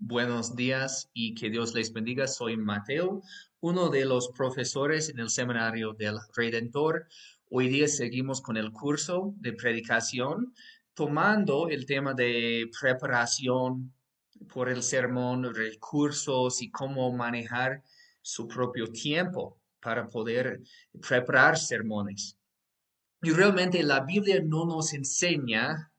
Buenos días y que Dios les bendiga. Soy Mateo, uno de los profesores en el Seminario del Redentor. Hoy día seguimos con el curso de predicación, tomando el tema de preparación por el sermón, recursos y cómo manejar su propio tiempo para poder preparar sermones. Y realmente la Biblia no nos enseña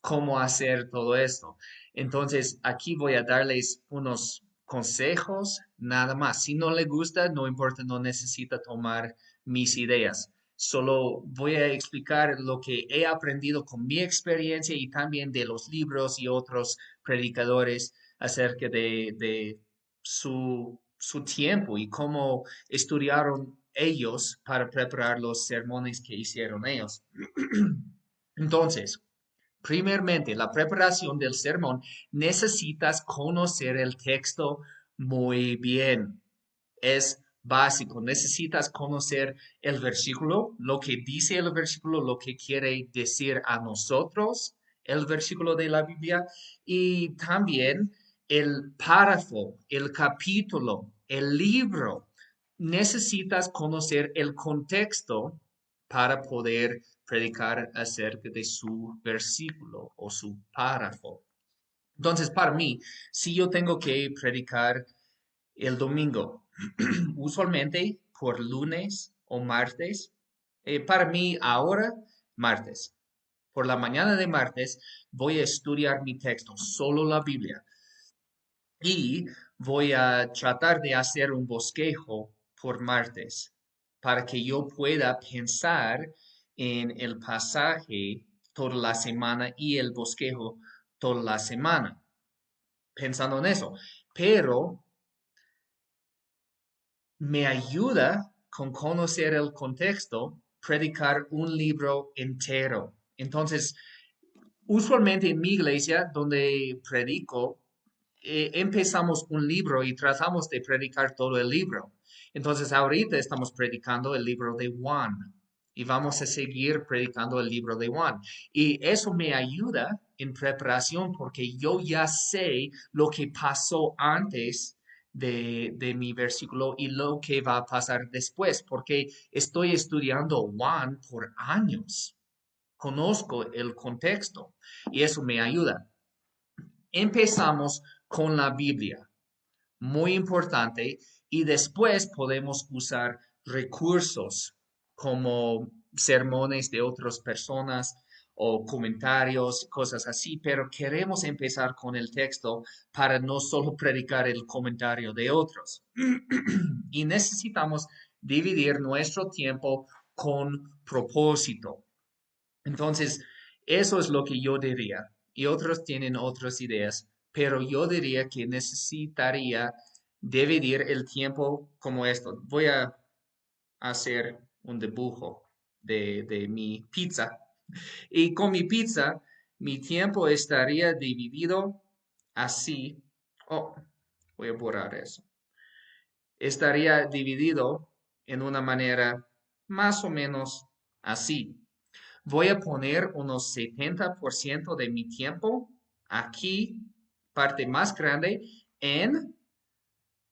cómo hacer todo esto. Entonces, aquí voy a darles unos consejos, nada más. Si no le gusta, no importa, no necesita tomar mis ideas. Solo voy a explicar lo que he aprendido con mi experiencia y también de los libros y otros predicadores acerca de, su, su tiempo y cómo estudiaron ellos para preparar los sermones que hicieron ellos. Entonces, Primeramente, la preparación del sermón, necesitas conocer el texto muy bien. Es básico. Necesitas conocer el versículo, lo que dice el versículo, lo que quiere decir a nosotros el versículo de la Biblia y también el párrafo, el capítulo, el libro. Necesitas conocer el contexto para poder predicar acerca de su versículo o su párrafo. Entonces, para mí, si yo tengo que predicar el domingo, usualmente por lunes o martes, eh, para mí ahora, martes. Por la mañana de martes voy a estudiar mi texto, solo la Biblia. Y voy a tratar de hacer un bosquejo por martes para que yo pueda pensar en el pasaje toda la semana y el bosquejo toda la semana, pensando en eso. Pero me ayuda con conocer el contexto, predicar un libro entero. Entonces, usualmente en mi iglesia, donde predico, eh, empezamos un libro y tratamos de predicar todo el libro. Entonces, ahorita estamos predicando el libro de Juan y vamos a seguir predicando el libro de Juan. Y eso me ayuda en preparación porque yo ya sé lo que pasó antes de, de, mi versículo y lo que va a pasar después, porque estoy estudiando Juan por años. Conozco el contexto y eso me ayuda. Empezamos con la Biblia, muy importante, y después podemos usar recursos como sermones de otras personas o comentarios, cosas así, pero queremos empezar con el texto para no solo predicar el comentario de otros. y necesitamos dividir nuestro tiempo con propósito. Entonces, eso es lo que yo diría. Y otros tienen otras ideas, pero yo diría que necesitaría dividir el tiempo como esto. Voy a hacer un dibujo de, mi pizza. Y con mi pizza, mi tiempo estaría dividido así. Oh, voy a borrar eso. Estaría dividido en una manera más o menos así. Voy a poner unos 70% de mi tiempo aquí, parte más grande, en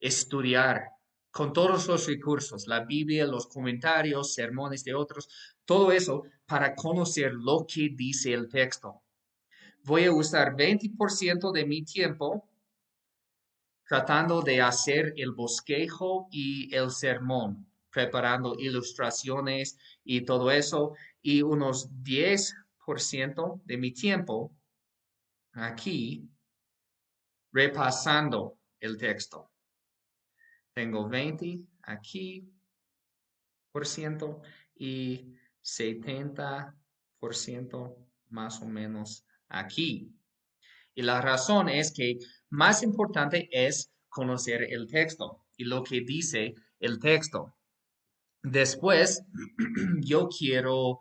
estudiar con todos los recursos, la Biblia, los comentarios, sermones de otros, todo eso para conocer lo que dice el texto. Voy a usar 20% de mi tiempo tratando de hacer el bosquejo y el sermón, preparando ilustraciones y todo eso, y unos 10% de mi tiempo aquí repasando el texto. Tengo 20 aquí por ciento y 70 por ciento más o menos aquí. Y la razón es que más importante es conocer el texto y lo que dice el texto. Después, yo quiero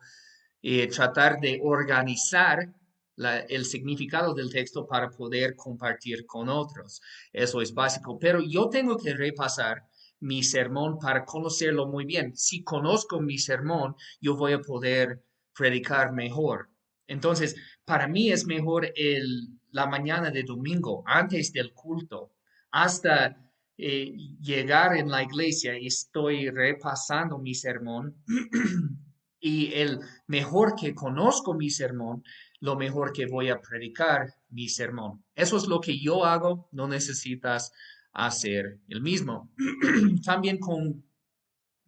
eh, tratar de organizar el significado del texto para poder compartir con otros. Eso es básico, pero yo tengo que repasar mi sermón para conocerlo muy bien. Si conozco mi sermón, yo voy a poder predicar mejor. Entonces, para mí es mejor el, la mañana de domingo, antes del culto, hasta eh, llegar en la iglesia, estoy repasando mi sermón y el mejor que conozco mi sermón, lo mejor que voy a predicar mi sermón. Eso es lo que yo hago, no necesitas hacer el mismo. También con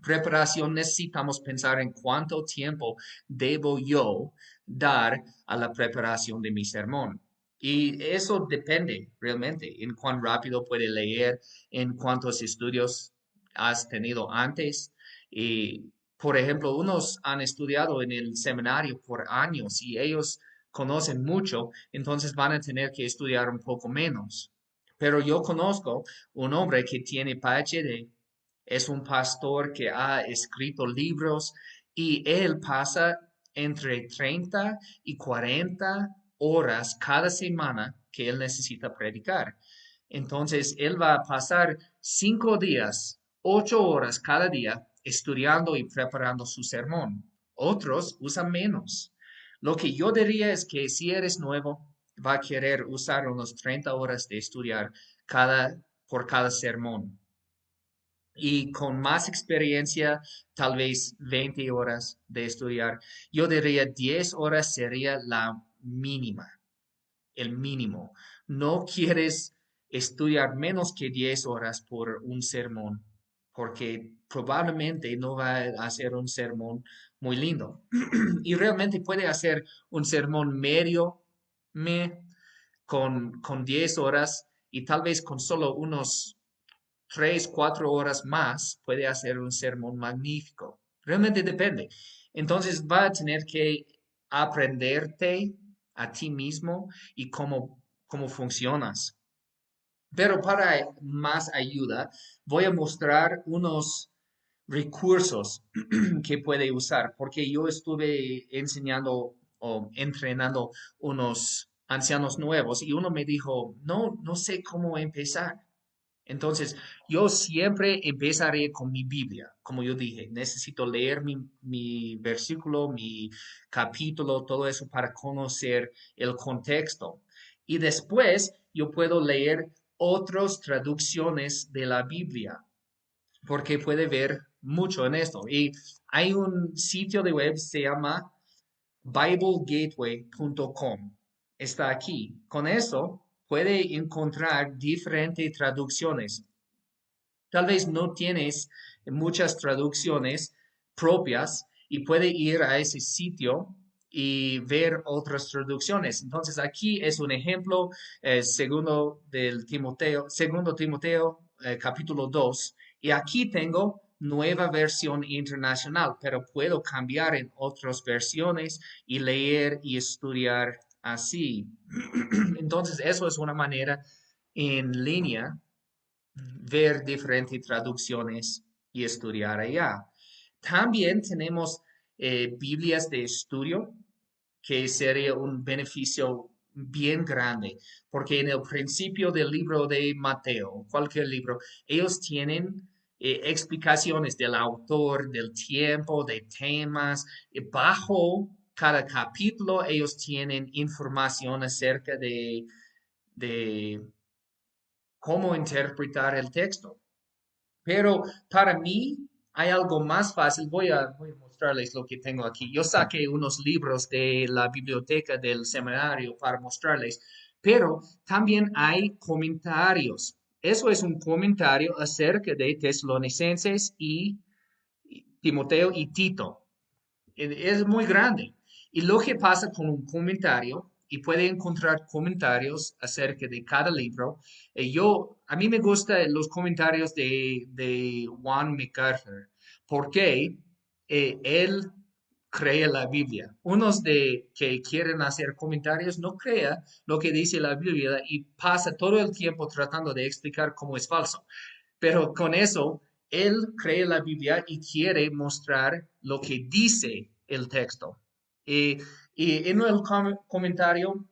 preparación necesitamos pensar en cuánto tiempo debo yo dar a la preparación de mi sermón. Y eso depende realmente en cuán rápido puede leer, en cuántos estudios has tenido antes. Y, por ejemplo, unos han estudiado en el seminario por años y ellos conocen mucho, entonces van a tener que estudiar un poco menos. Pero yo conozco un hombre que tiene PhD, es un pastor que ha escrito libros y él pasa entre 30 y 40 horas cada semana que él necesita predicar. Entonces, él va a pasar cinco días, ocho horas cada día estudiando y preparando su sermón. Otros usan menos. Lo que yo diría es que si eres nuevo, va a querer usar unos 30 horas de estudiar cada, por cada sermón. Y con más experiencia, tal vez 20 horas de estudiar. Yo diría 10 horas sería la mínima, el mínimo. No quieres estudiar menos que 10 horas por un sermón, porque probablemente no va a hacer un sermón muy lindo. y realmente puede hacer un sermón medio, me, con, con 10 horas y tal vez con solo unos 3, 4 horas más puede hacer un sermón magnífico. Realmente depende. Entonces va a tener que aprenderte a ti mismo y cómo, cómo funcionas. Pero para más ayuda, voy a mostrar unos recursos que puede usar, porque yo estuve enseñando o entrenando unos ancianos nuevos y uno me dijo, no, no sé cómo empezar. Entonces, yo siempre empezaré con mi Biblia. Como yo dije, necesito leer mi, mi, versículo, mi capítulo, todo eso para conocer el contexto. Y después yo puedo leer otras traducciones de la Biblia, porque puede ver mucho en esto. Y hay un sitio de web, se llama biblegateway.com está aquí. Con eso puede encontrar diferentes traducciones. Tal vez no tienes muchas traducciones propias y puede ir a ese sitio y ver otras traducciones. Entonces aquí es un ejemplo eh, segundo del Timoteo, segundo Timoteo eh, capítulo 2 y aquí tengo nueva versión internacional, pero puedo cambiar en otras versiones y leer y estudiar así. Entonces, eso es una manera en línea ver diferentes traducciones y estudiar allá. También tenemos eh, Biblias de estudio, que sería un beneficio bien grande, porque en el principio del libro de Mateo, cualquier libro, ellos tienen eh, explicaciones del autor, del tiempo, de temas, eh, bajo cada capítulo ellos tienen información acerca de, cómo interpretar el texto. Pero para mí hay algo más fácil. Voy a, voy a, mostrarles lo que tengo aquí. Yo saqué unos libros de la biblioteca del seminario para mostrarles, pero también hay comentarios. Eso es un comentario acerca de Tesalonicenses y Timoteo y Tito. Es muy grande. Y lo que pasa con un comentario, y puede encontrar comentarios acerca de cada libro. Eh, yo, a mí me gustan los comentarios de, de Juan MacArthur, porque eh, él cree la Biblia. Unos de que quieren hacer comentarios no crea lo que dice la Biblia y pasa todo el tiempo tratando de explicar cómo es falso. Pero con eso, él cree la Biblia y quiere mostrar lo que dice el texto. Y, en el comentario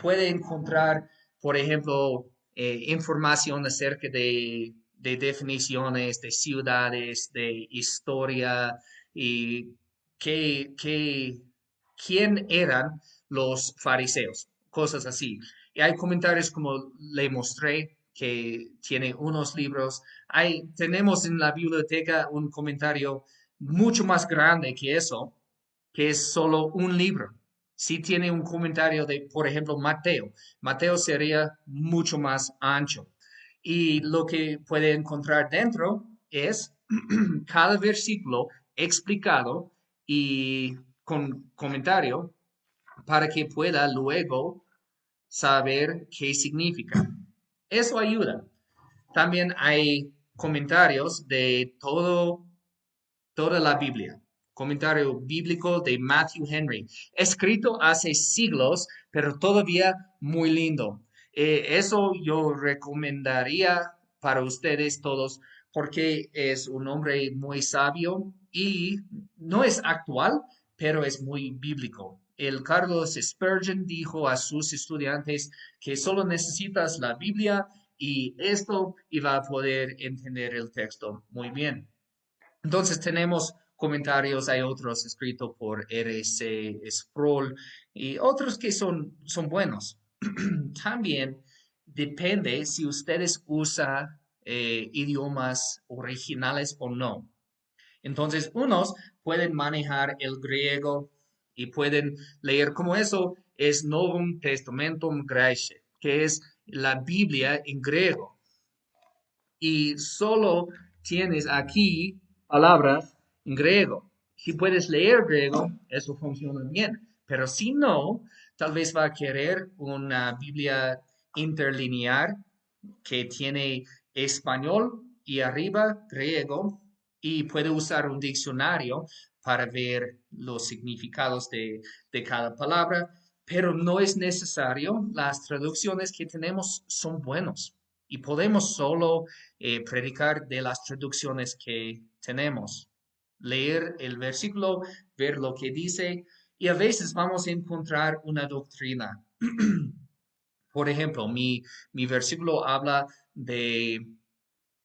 puede encontrar, por ejemplo, eh, información acerca de, definiciones de ciudades, de historia y qué, quién eran los fariseos, cosas así. Y hay comentarios como le mostré que tiene unos libros. Hay, tenemos en la biblioteca un comentario mucho más grande que eso, que es solo un libro. Si tiene un comentario de, por ejemplo, Mateo. Mateo sería mucho más ancho. Y lo que puede encontrar dentro es cada versículo explicado y con comentario para que pueda luego saber qué significa. Eso ayuda. También hay comentarios de todo, toda la Biblia. Comentario bíblico de Matthew Henry, escrito hace siglos, pero todavía muy lindo. Eh, eso yo recomendaría para ustedes todos porque es un hombre muy sabio y no es actual, pero es muy bíblico. El Carlos Spurgeon dijo a sus estudiantes que solo necesitas la Biblia y esto iba a poder entender el texto muy bien. Entonces tenemos comentarios, hay otros escritos por R.C. Sproul y otros que son, son buenos. También depende si ustedes usan eh, idiomas originales o no. Entonces, unos pueden manejar el griego y pueden leer como eso es Novum Testamentum Graece, que es la Biblia en griego. Y solo tienes aquí palabras en griego. Si puedes leer griego, eso funciona bien. Pero si no, tal vez va a querer una Biblia interlinear que tiene español y arriba griego y puede usar un diccionario para ver los significados de, cada palabra, pero no es necesario. Las traducciones que tenemos son buenos y podemos solo eh, predicar de las traducciones que tenemos. Leer el versículo, ver lo que dice y a veces vamos a encontrar una doctrina. Por ejemplo, mi, mi versículo habla de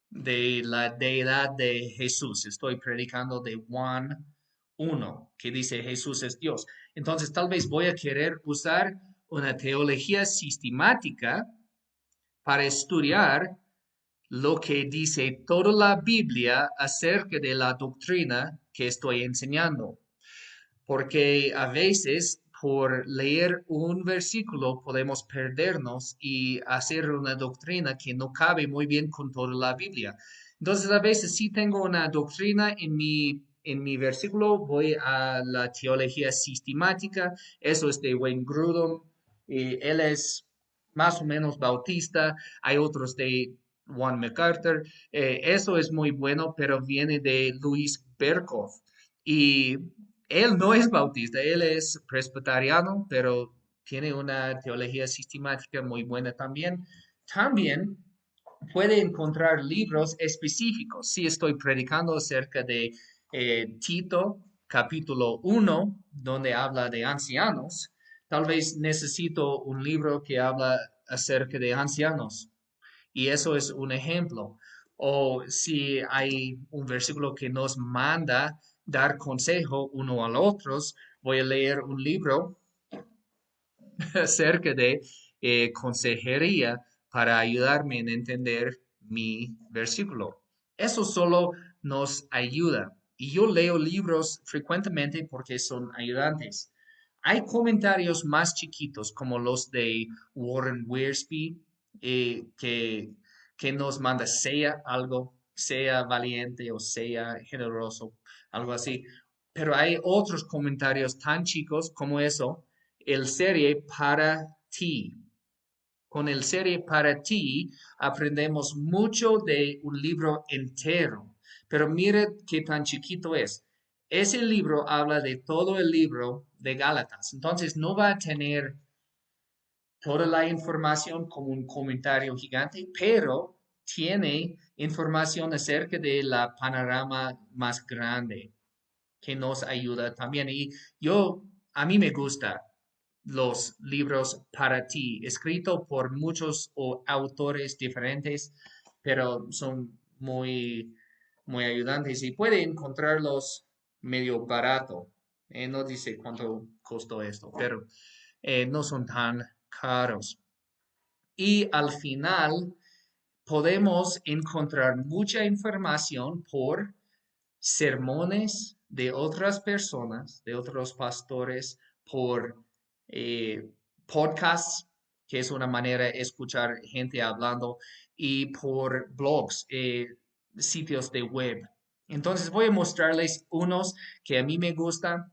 de la deidad de Jesús. Estoy predicando de Juan 1, que dice Jesús es Dios. Entonces, tal vez voy a querer usar una teología sistemática para estudiar lo que dice toda la Biblia acerca de la doctrina que estoy enseñando. Porque a veces por leer un versículo podemos perdernos y hacer una doctrina que no cabe muy bien con toda la Biblia. Entonces, a veces sí tengo una doctrina en mi, en mi versículo, voy a la teología sistemática, eso es de Wayne Grudem, y él es más o menos bautista, hay otros de Juan MacArthur, eh, eso es muy bueno, pero viene de Luis Berkhoff. Y él no es bautista, él es presbiteriano, pero tiene una teología sistemática muy buena también. También puede encontrar libros específicos. Si estoy predicando acerca de eh, Tito, capítulo 1, donde habla de ancianos, tal vez necesito un libro que habla acerca de ancianos. Y eso es un ejemplo. O si hay un versículo que nos manda dar consejo uno al otro, voy a leer un libro acerca de eh, consejería para ayudarme en entender mi versículo. Eso solo nos ayuda. Y yo leo libros frecuentemente porque son ayudantes. Hay comentarios más chiquitos como los de Warren Wiersbe eh, que, que nos manda sea algo, sea valiente o sea generoso algo así. Pero hay otros comentarios tan chicos como eso, el serie para ti. Con el serie para ti aprendemos mucho de un libro entero. Pero mire qué tan chiquito es. Ese libro habla de todo el libro de Gálatas. Entonces no va a tener toda la información como un comentario gigante, pero tiene información acerca de la panorama más grande que nos ayuda también. Y yo, a mí me gusta los libros para ti, escrito por muchos autores diferentes, pero son muy, muy ayudantes y puede encontrarlos medio barato. Eh, no dice cuánto costó esto, pero eh, no son tan caros. y al final podemos encontrar mucha información por sermones de otras personas, de otros pastores, por eh, podcasts, que es una manera de escuchar gente hablando, y por blogs, eh, sitios de web. Entonces voy a mostrarles unos que a mí me gustan.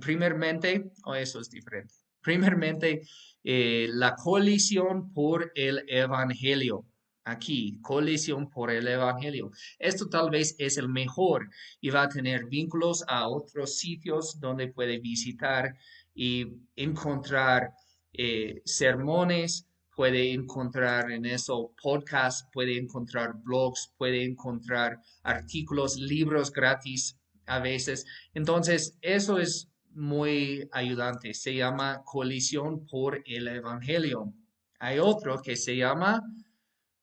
Primeramente, o oh, eso es diferente. Primeramente, eh, la colisión por el Evangelio. Aquí, colisión por el Evangelio. Esto tal vez es el mejor y va a tener vínculos a otros sitios donde puede visitar y encontrar eh, sermones, puede encontrar en eso podcasts, puede encontrar blogs, puede encontrar artículos, libros gratis a veces. Entonces, eso es muy ayudante. Se llama Colisión por el Evangelio. Hay otro que se llama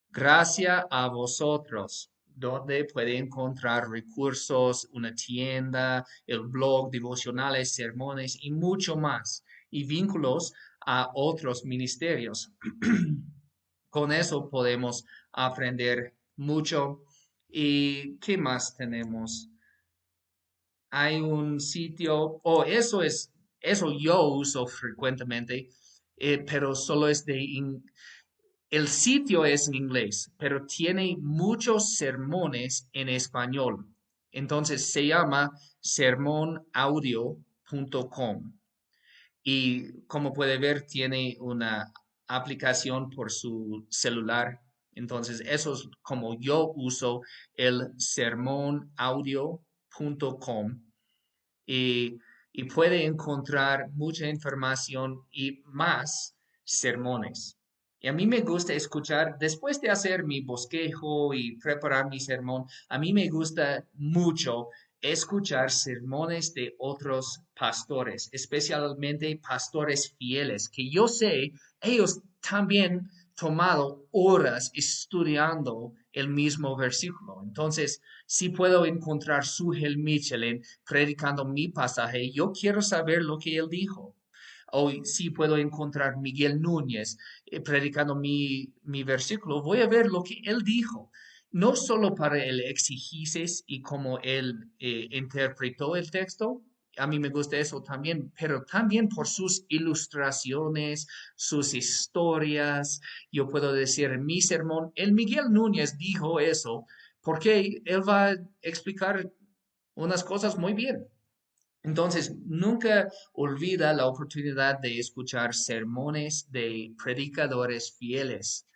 Gracia a vosotros, donde puede encontrar recursos, una tienda, el blog, devocionales, sermones y mucho más, y vínculos a otros ministerios. Con eso podemos aprender mucho. ¿Y qué más tenemos? hay un sitio, o oh, eso es, eso yo uso frecuentemente, eh, pero solo es de, el sitio es en inglés, pero tiene muchos sermones en español. Entonces se llama sermonaudio.com. Y como puede ver, tiene una aplicación por su celular. Entonces, eso es como yo uso el sermonaudio.com y, y puede encontrar mucha información y más sermones. Y a mí me gusta escuchar, después de hacer mi bosquejo y preparar mi sermón, a mí me gusta mucho escuchar sermones de otros pastores, especialmente pastores fieles, que yo sé, ellos también tomado horas estudiando el mismo versículo. Entonces, si puedo encontrar su Michelin predicando mi pasaje, yo quiero saber lo que él dijo. O si puedo encontrar Miguel Núñez eh, predicando mi, mi versículo, voy a ver lo que él dijo no solo para el exigices y cómo él eh, interpretó el texto, a mí me gusta eso también, pero también por sus ilustraciones, sus historias. Yo puedo decir en mi sermón, el Miguel Núñez dijo eso porque él va a explicar unas cosas muy bien. Entonces, nunca olvida la oportunidad de escuchar sermones de predicadores fieles,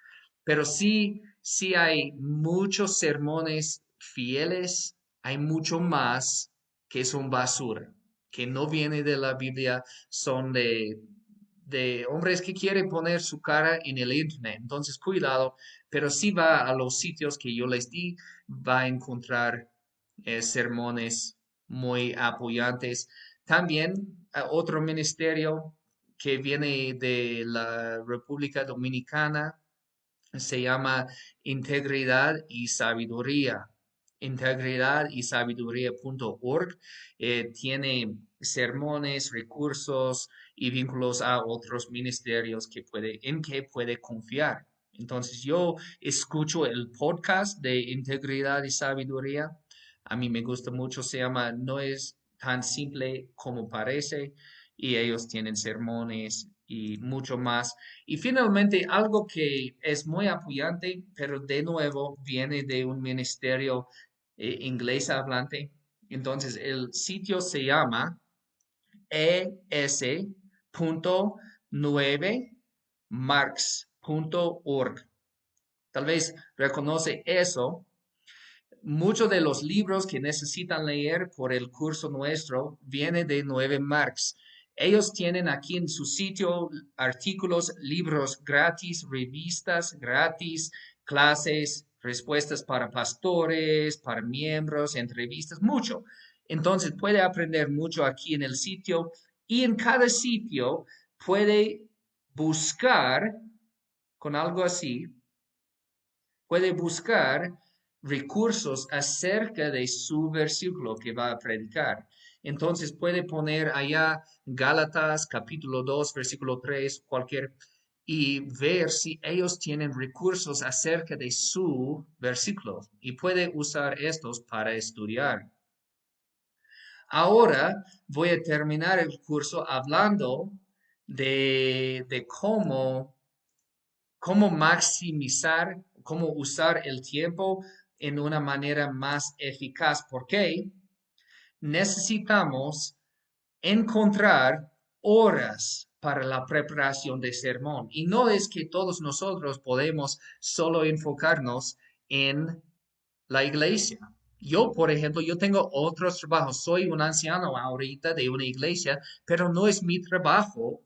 pero sí, sí hay muchos sermones fieles, hay mucho más que son basura que no viene de la Biblia son de, de hombres que quieren poner su cara en el Internet. Entonces, cuidado, pero si va a los sitios que yo les di, va a encontrar eh, sermones muy apoyantes. También otro ministerio que viene de la República Dominicana se llama Integridad y Sabiduría integridad y sabiduría.org eh, tiene sermones, recursos y vínculos a otros ministerios que puede, en que puede confiar. Entonces yo escucho el podcast de integridad y sabiduría. A mí me gusta mucho, se llama No es tan simple como parece y ellos tienen sermones y mucho más. Y finalmente, algo que es muy apoyante, pero de nuevo viene de un ministerio eh, inglés hablante. Entonces, el sitio se llama es.9marks.org. Tal vez reconoce eso. Muchos de los libros que necesitan leer por el curso nuestro vienen de 9 Marks. Ellos tienen aquí en su sitio artículos, libros gratis, revistas gratis, clases, respuestas para pastores, para miembros, entrevistas, mucho. Entonces puede aprender mucho aquí en el sitio y en cada sitio puede buscar con algo así, puede buscar recursos acerca de su versículo que va a predicar. Entonces puede poner allá Gálatas capítulo 2, versículo 3, cualquier y ver si ellos tienen recursos acerca de su versículo y puede usar estos para estudiar. Ahora voy a terminar el curso hablando de, de cómo, cómo maximizar, cómo usar el tiempo en una manera más eficaz. porque Necesitamos encontrar horas para la preparación de sermón. Y no es que todos nosotros podemos solo enfocarnos en la iglesia. Yo, por ejemplo, yo tengo otros trabajos. Soy un anciano ahorita de una iglesia, pero no es mi trabajo.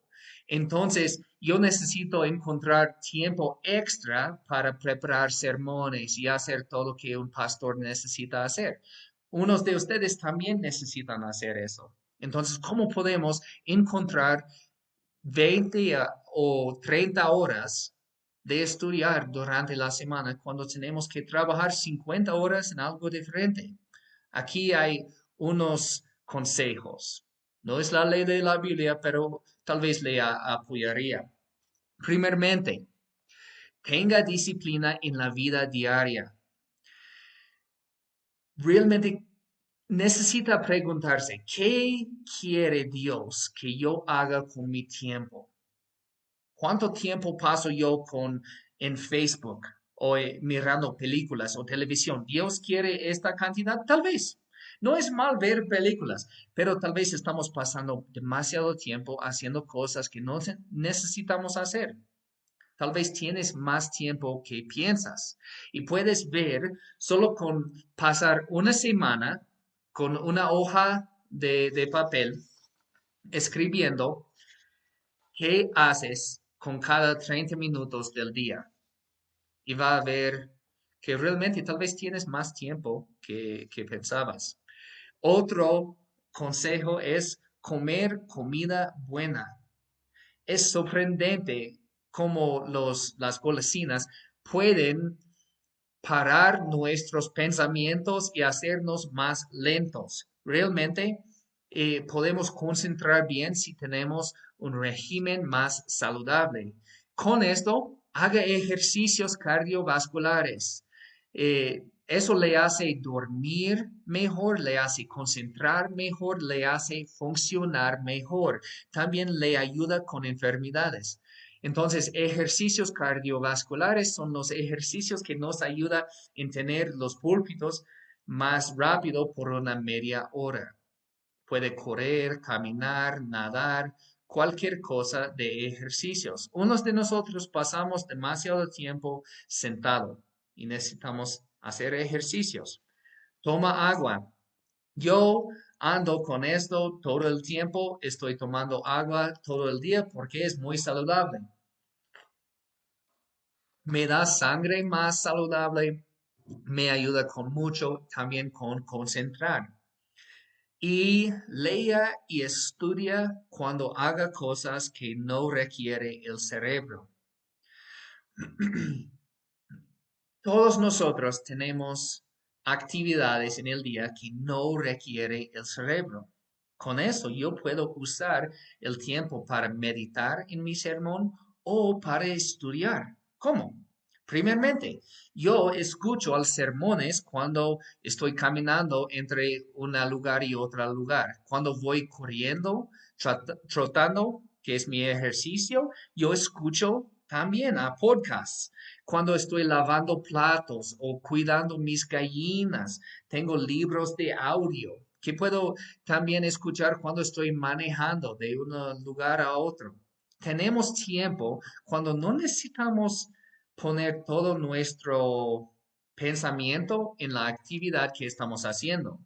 Entonces, yo necesito encontrar tiempo extra para preparar sermones y hacer todo lo que un pastor necesita hacer. Unos de ustedes también necesitan hacer eso. Entonces, ¿cómo podemos encontrar 20 o 30 horas de estudiar durante la semana cuando tenemos que trabajar 50 horas en algo diferente. Aquí hay unos consejos. No es la ley de la Biblia, pero tal vez le apoyaría. Primeramente, tenga disciplina en la vida diaria. Realmente necesita preguntarse, ¿qué quiere Dios que yo haga con mi tiempo? ¿Cuánto tiempo paso yo con en Facebook o eh, mirando películas o televisión? ¿Dios quiere esta cantidad? Tal vez. No es mal ver películas, pero tal vez estamos pasando demasiado tiempo haciendo cosas que no necesitamos hacer. Tal vez tienes más tiempo que piensas y puedes ver solo con pasar una semana con una hoja de, papel escribiendo qué haces con cada 30 minutos del día. Y va a ver que realmente tal vez tienes más tiempo que pensabas. Otro consejo es comer comida buena. Es sorprendente cómo los, las golosinas pueden parar nuestros pensamientos y hacernos más lentos. Realmente eh, podemos concentrar bien si tenemos un régimen más saludable. Con esto, haga ejercicios cardiovasculares. Eh, eso le hace dormir mejor, le hace concentrar mejor, le hace funcionar mejor. También le ayuda con enfermedades. Entonces, ejercicios cardiovasculares son los ejercicios que nos ayudan en tener los púlpitos más rápido por una media hora. Puede correr, caminar, nadar, cualquier cosa de ejercicios. Unos de nosotros pasamos demasiado tiempo sentado y necesitamos hacer ejercicios. Toma agua. Yo ando con esto todo el tiempo, estoy tomando agua todo el día porque es muy saludable. Me da sangre más saludable, me ayuda con mucho, también con concentrar y lea y estudia cuando haga cosas que no requiere el cerebro. Todos nosotros tenemos actividades en el día que no requiere el cerebro. Con eso yo puedo usar el tiempo para meditar en mi sermón o para estudiar. ¿Cómo? Primeramente, yo escucho al sermones cuando estoy caminando entre un lugar y otro lugar. Cuando voy corriendo, trotando, que es mi ejercicio, yo escucho también a podcasts. Cuando estoy lavando platos o cuidando mis gallinas, tengo libros de audio que puedo también escuchar cuando estoy manejando de un lugar a otro. Tenemos tiempo cuando no necesitamos poner todo nuestro pensamiento en la actividad que estamos haciendo.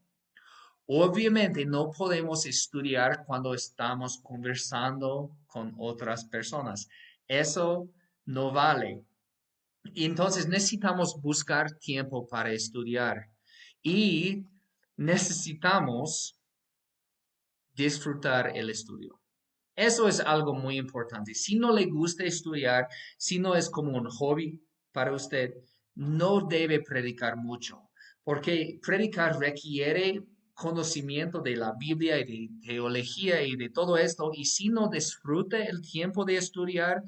Obviamente no podemos estudiar cuando estamos conversando con otras personas. Eso no vale. Y entonces necesitamos buscar tiempo para estudiar y necesitamos disfrutar el estudio. Eso es algo muy importante. Si no le gusta estudiar, si no es como un hobby para usted, no debe predicar mucho, porque predicar requiere conocimiento de la Biblia y de teología y de todo esto, y si no disfruta el tiempo de estudiar,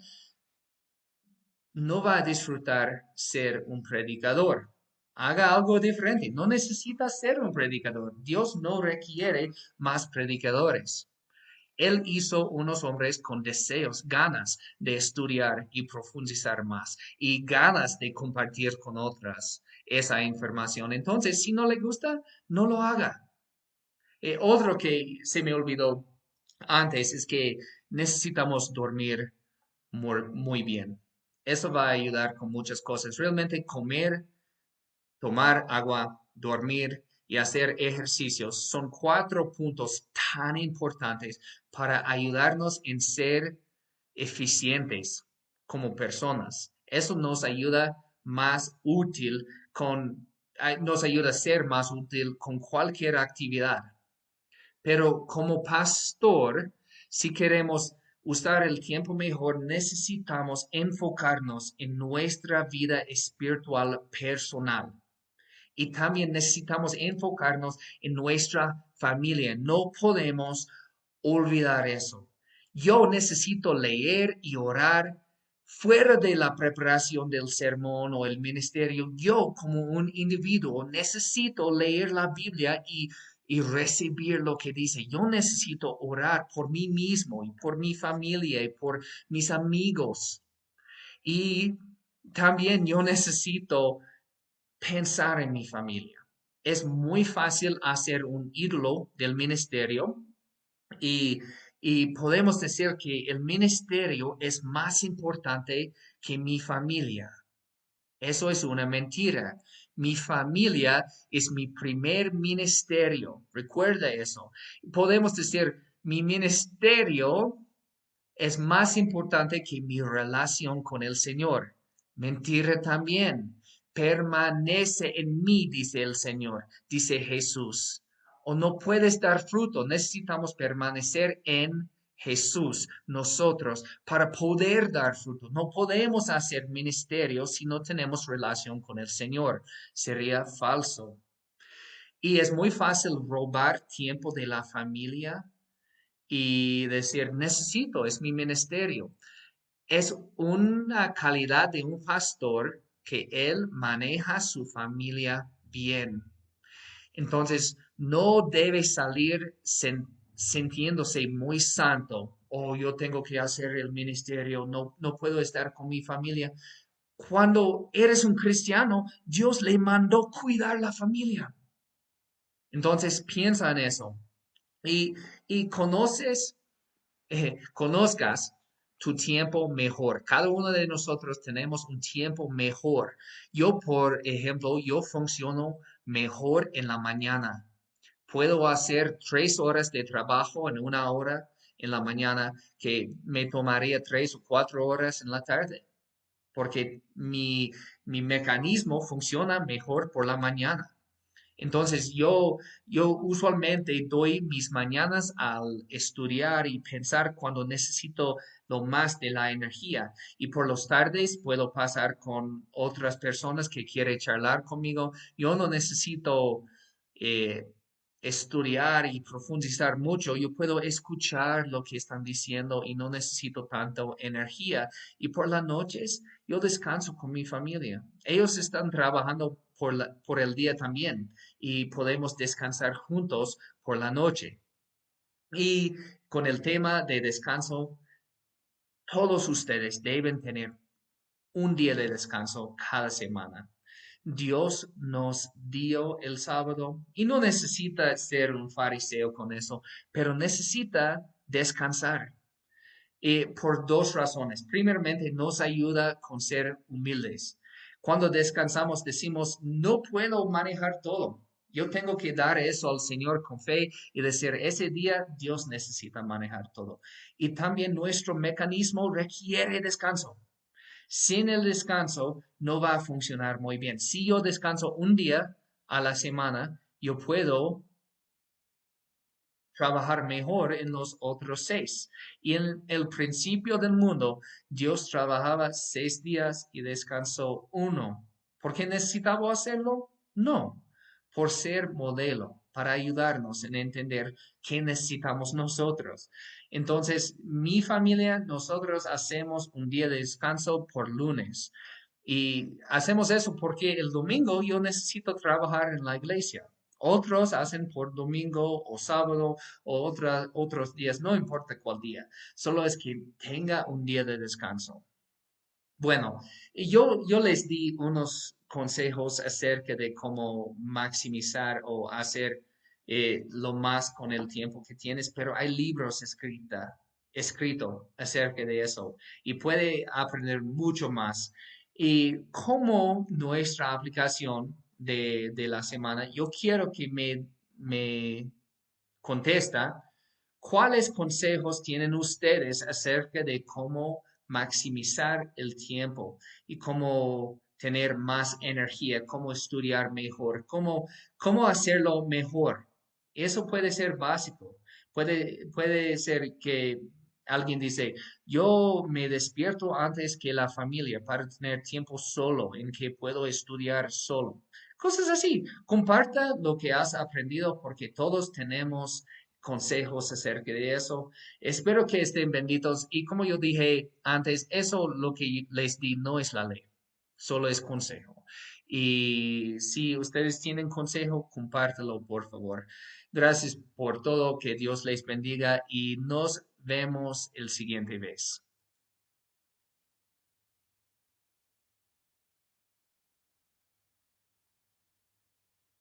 no va a disfrutar ser un predicador. Haga algo diferente. No necesita ser un predicador. Dios no requiere más predicadores. Él hizo unos hombres con deseos, ganas de estudiar y profundizar más y ganas de compartir con otras esa información. Entonces, si no le gusta, no lo haga. Eh, otro que se me olvidó antes es que necesitamos dormir muy, bien. Eso va a ayudar con muchas cosas. Realmente comer, tomar agua, dormir y hacer ejercicios son cuatro puntos tan importantes para ayudarnos en ser eficientes como personas. Eso nos ayuda más útil con, nos ayuda a ser más útil con cualquier actividad. Pero como pastor, si queremos usar el tiempo mejor, necesitamos enfocarnos en nuestra vida espiritual personal. Y también necesitamos enfocarnos en nuestra familia. No podemos olvidar eso. Yo necesito leer y orar fuera de la preparación del sermón o el ministerio. Yo como un individuo necesito leer la Biblia y y recibir lo que dice. Yo necesito orar por mí mismo y por mi familia y por mis amigos. Y también yo necesito pensar en mi familia. Es muy fácil hacer un ídolo del ministerio y, y podemos decir que el ministerio es más importante que mi familia. Eso es una mentira. Mi familia es mi primer ministerio. Recuerda eso. Podemos decir, mi ministerio es más importante que mi relación con el Señor. Mentira también. Permanece en mí, dice el Señor, dice Jesús. O no puedes dar fruto. Necesitamos permanecer en Jesús, nosotros, para poder dar fruto. No podemos hacer ministerio si no tenemos relación con el Señor. Sería falso. Y es muy fácil robar tiempo de la familia y decir, necesito, es mi ministerio. Es una calidad de un pastor que él maneja su familia bien. Entonces, no debe salir sintiéndose muy santo, o yo tengo que hacer el ministerio, no, no puedo estar con mi familia. Cuando eres un cristiano, Dios le mandó cuidar la familia. Entonces piensa en eso y, y conoces, eh, conozcas tu tiempo mejor. Cada uno de nosotros tenemos un tiempo mejor. Yo, por ejemplo, yo funciono mejor en la mañana puedo hacer tres horas de trabajo en una hora en la mañana que me tomaría tres o cuatro horas en la tarde, porque mi, mi mecanismo funciona mejor por la mañana. Entonces yo, yo usualmente doy mis mañanas al estudiar y pensar cuando necesito lo más de la energía. Y por las tardes puedo pasar con otras personas que quieren charlar conmigo. Yo no necesito eh, estudiar y profundizar mucho, yo puedo escuchar lo que están diciendo y no necesito tanto energía. Y por las noches yo descanso con mi familia. Ellos están trabajando por, por el día también y podemos descansar juntos por la noche. Y con el tema de descanso, todos ustedes deben tener un día de descanso cada semana. Dios nos dio el sábado y no necesita ser un fariseo con eso, pero necesita descansar. Y por dos razones. Primeramente, nos ayuda con ser humildes. Cuando descansamos decimos, no puedo manejar todo. Yo tengo que dar eso al Señor con fe y decir, ese día Dios necesita manejar todo. Y también nuestro mecanismo requiere descanso sin el descanso no va a funcionar muy bien. Si yo descanso un día a la semana, yo puedo trabajar mejor en los otros seis. Y en el principio del mundo, Dios trabajaba seis días y descansó uno. ¿Por qué necesitaba hacerlo? No, por ser modelo. Para ayudarnos en entender qué necesitamos nosotros. Entonces, mi familia, nosotros hacemos un día de descanso por lunes. Y hacemos eso porque el domingo yo necesito trabajar en la iglesia. Otros hacen por domingo o sábado o otros días, no importa cuál día, solo es que tenga un día de descanso. Bueno, yo, yo les di unos consejos acerca de cómo maximizar o hacer eh, lo más con el tiempo que tienes, pero hay libros escrita, escrito acerca de eso y puede aprender mucho más. Y como nuestra aplicación de, la semana, yo quiero que me, me contesta cuáles consejos tienen ustedes acerca de cómo maximizar el tiempo y cómo tener más energía, cómo estudiar mejor, cómo, cómo hacerlo mejor. Eso puede ser básico. Puede, puede ser que alguien dice, yo me despierto antes que la familia para tener tiempo solo en que puedo estudiar solo. Cosas así. Comparta lo que has aprendido porque todos tenemos consejos acerca de eso. Espero que estén benditos y como yo dije antes, eso lo que les di no es la ley, solo es consejo. Y si ustedes tienen consejo, compártelo, por favor. Gracias por todo, que Dios les bendiga y nos vemos el siguiente vez.